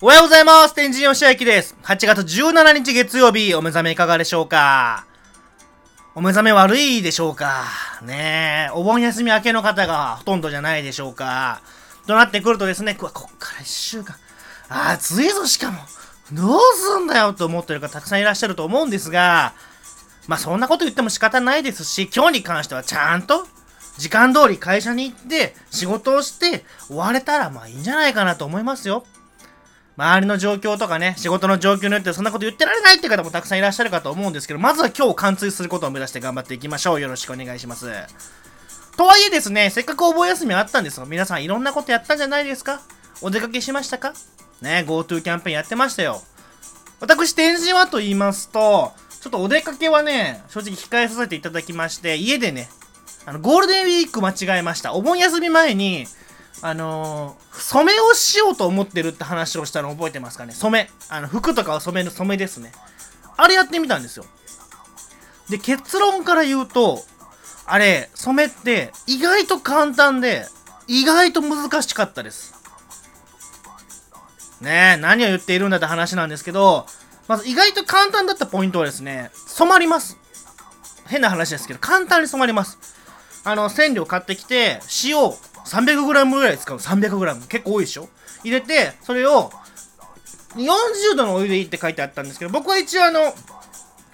おはようございます。天神吉明です。8月17日月曜日、お目覚めいかがでしょうか？お目覚め悪いでしょうか？ねえ、お盆休み明けの方がほとんどじゃないでしょうか？となってくるとですね、ここっから1週間、暑いぞしかも、どうすんだよと思ってる方たくさんいらっしゃると思うんですが、まあそんなこと言っても仕方ないですし、今日に関してはちゃんと時間通り会社に行って仕事をして終われたらまあいいんじゃないかなと思いますよ。周りの状況とかね、仕事の状況によってそんなこと言ってられないって方もたくさんいらっしゃるかと思うんですけど、まずは今日貫通することを目指して頑張っていきましょう。よろしくお願いします。とはいえですね、せっかくお盆休みあったんですが、皆さんいろんなことやったんじゃないですか？お出かけしましたか？ね、GoTo キャンペーンやってましたよ。私、展示はと言いますと、ちょっとお出かけはね、正直控えさせていただきまして、家でね、あの、ゴールデンウィーク間違えました。お盆休み前に、あのー、染めをしようと思ってるって話をしたの覚えてますかね？染め。あの、服とかを染める染めですね。あれやってみたんですよ。で、結論から言うと、あれ、染めって意外と簡単で、意外と難しかったです。ねえ、何を言っているんだって話なんですけど、まず意外と簡単だったポイントはですね、染まります。変な話ですけど、簡単に染まります。あの、染料買ってきて、塩 300g ぐらい使う。300g 結構多いでしょ？入れてそれを40度のお湯でいいって書いてあったんですけど僕は一応あの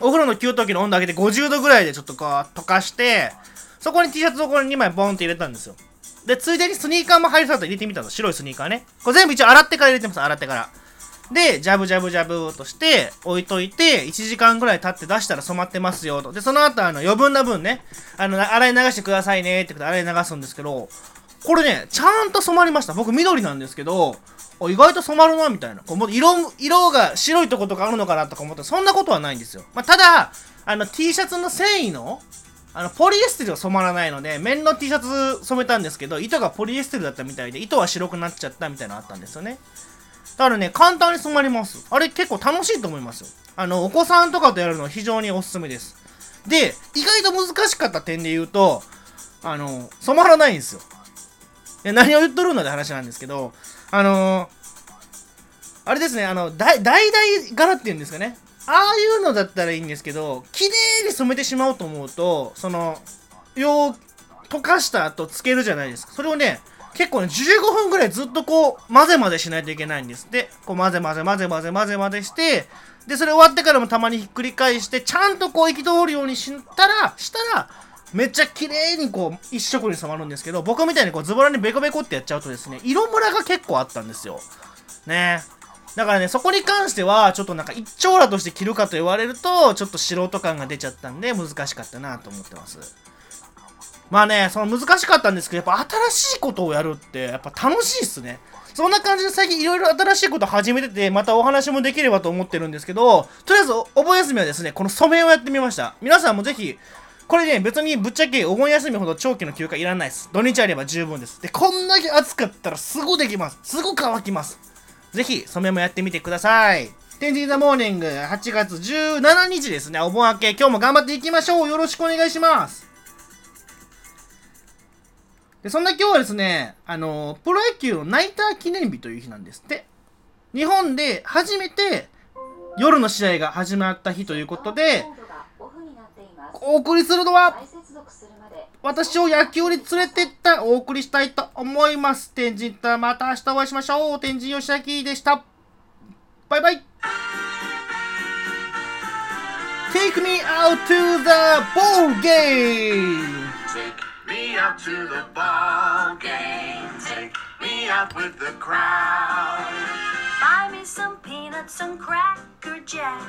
お風呂の給湯器の温度上げて50度ぐらいでちょっとこう溶かしてそこに T シャツをこれ2枚ボンって入れたんですよ。でついでにスニーカーも入りそうだったら入れてみたの白いスニーカーね。これ全部一応洗ってから入れてます。洗ってから。で、ジャブジャブジャブとして置いといて、1時間ぐらい経って出したら染まってますよと。で、その後、あの、余分な分ね、あの、洗い流してくださいねってことで洗い流すんですけど、これね、ちゃんと染まりました。僕緑なんですけど、意外と染まるな、みたいな。こう色、色が白いとことかあるのかなとか思ったら、そんなことはないんですよ。まあ、ただ、あの T シャツの繊維の、あの、ポリエステルは染まらないので、面の T シャツ染めたんですけど、糸がポリエステルだったみたいで、糸は白くなっちゃったみたいなのあったんですよね。だからね、簡単に染まります。あれ結構楽しいと思いますよ。あの、お子さんとかとやるの非常におすすめです。で、意外と難しかった点で言うと、あの、染まらないんですよ。何を言っとるのって話なんですけど、あのー、あれですね、あの、だ、だい柄っていうんですかね。ああいうのだったらいいんですけど、綺麗に染めてしまおうと思うと、その、よう溶かした後つけるじゃないですか。それをね、結構ね、15分ぐらいずっとこう、混ぜ混ぜしないといけないんです。で、こう混ぜ混ぜ混ぜ混ぜ混ぜ混ぜして、で、それ終わってからもたまにひっくり返して、ちゃんとこう行き通るようにしたら、したら、めっちゃ綺麗にこう一色に染まるんですけど僕みたいにこうズボラにベコベコってやっちゃうとですね色ムラが結構あったんですよ。ね。だからねそこに関してはちょっとなんか一丁羅として着るかと言われるとちょっと素人感が出ちゃったんで難しかったなと思ってます。まあねその難しかったんですけどやっぱ新しいことをやるってやっぱ楽しいっすね。そんな感じで最近いろいろ新しいこと始めてて、またお話もできればと思ってるんですけど、とりあえずお盆休みはですね、この染めをやってみました。皆さんもぜひ、これね、別にぶっちゃけお盆休みほど長期の休暇いらないです。土日あれば十分です。で、こんだけ暑かったらすぐできます。すぐ乾きます。ぜひ、染めもやってみてください。天神ザモーニング8月17日ですね。お盆明け、今日も頑張っていきましょう。よろしくお願いします。で、そんな今日はですね、あの、プロ野球のナイター記念日という日なんですって。日本で初めて夜の試合が始まった日ということで、お送りするのは私を野球に連れてってお送りしたいと思います。天神とまた明日お会いしましょう。天神吉明でした。バイバイ Take me out to the ball game! Take me out to the ball game. Take me out with the crowd. Some cracker jack.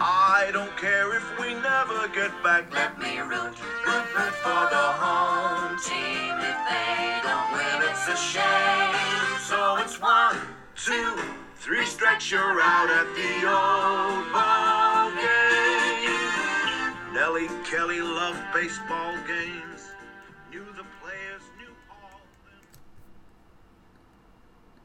I don't care if we never get back. Let me root, root, root for the home team. If they don't win, it's a shame. So it's one, two, three strikes, you're out at the old ball game. Nellie Kelly loved baseball games.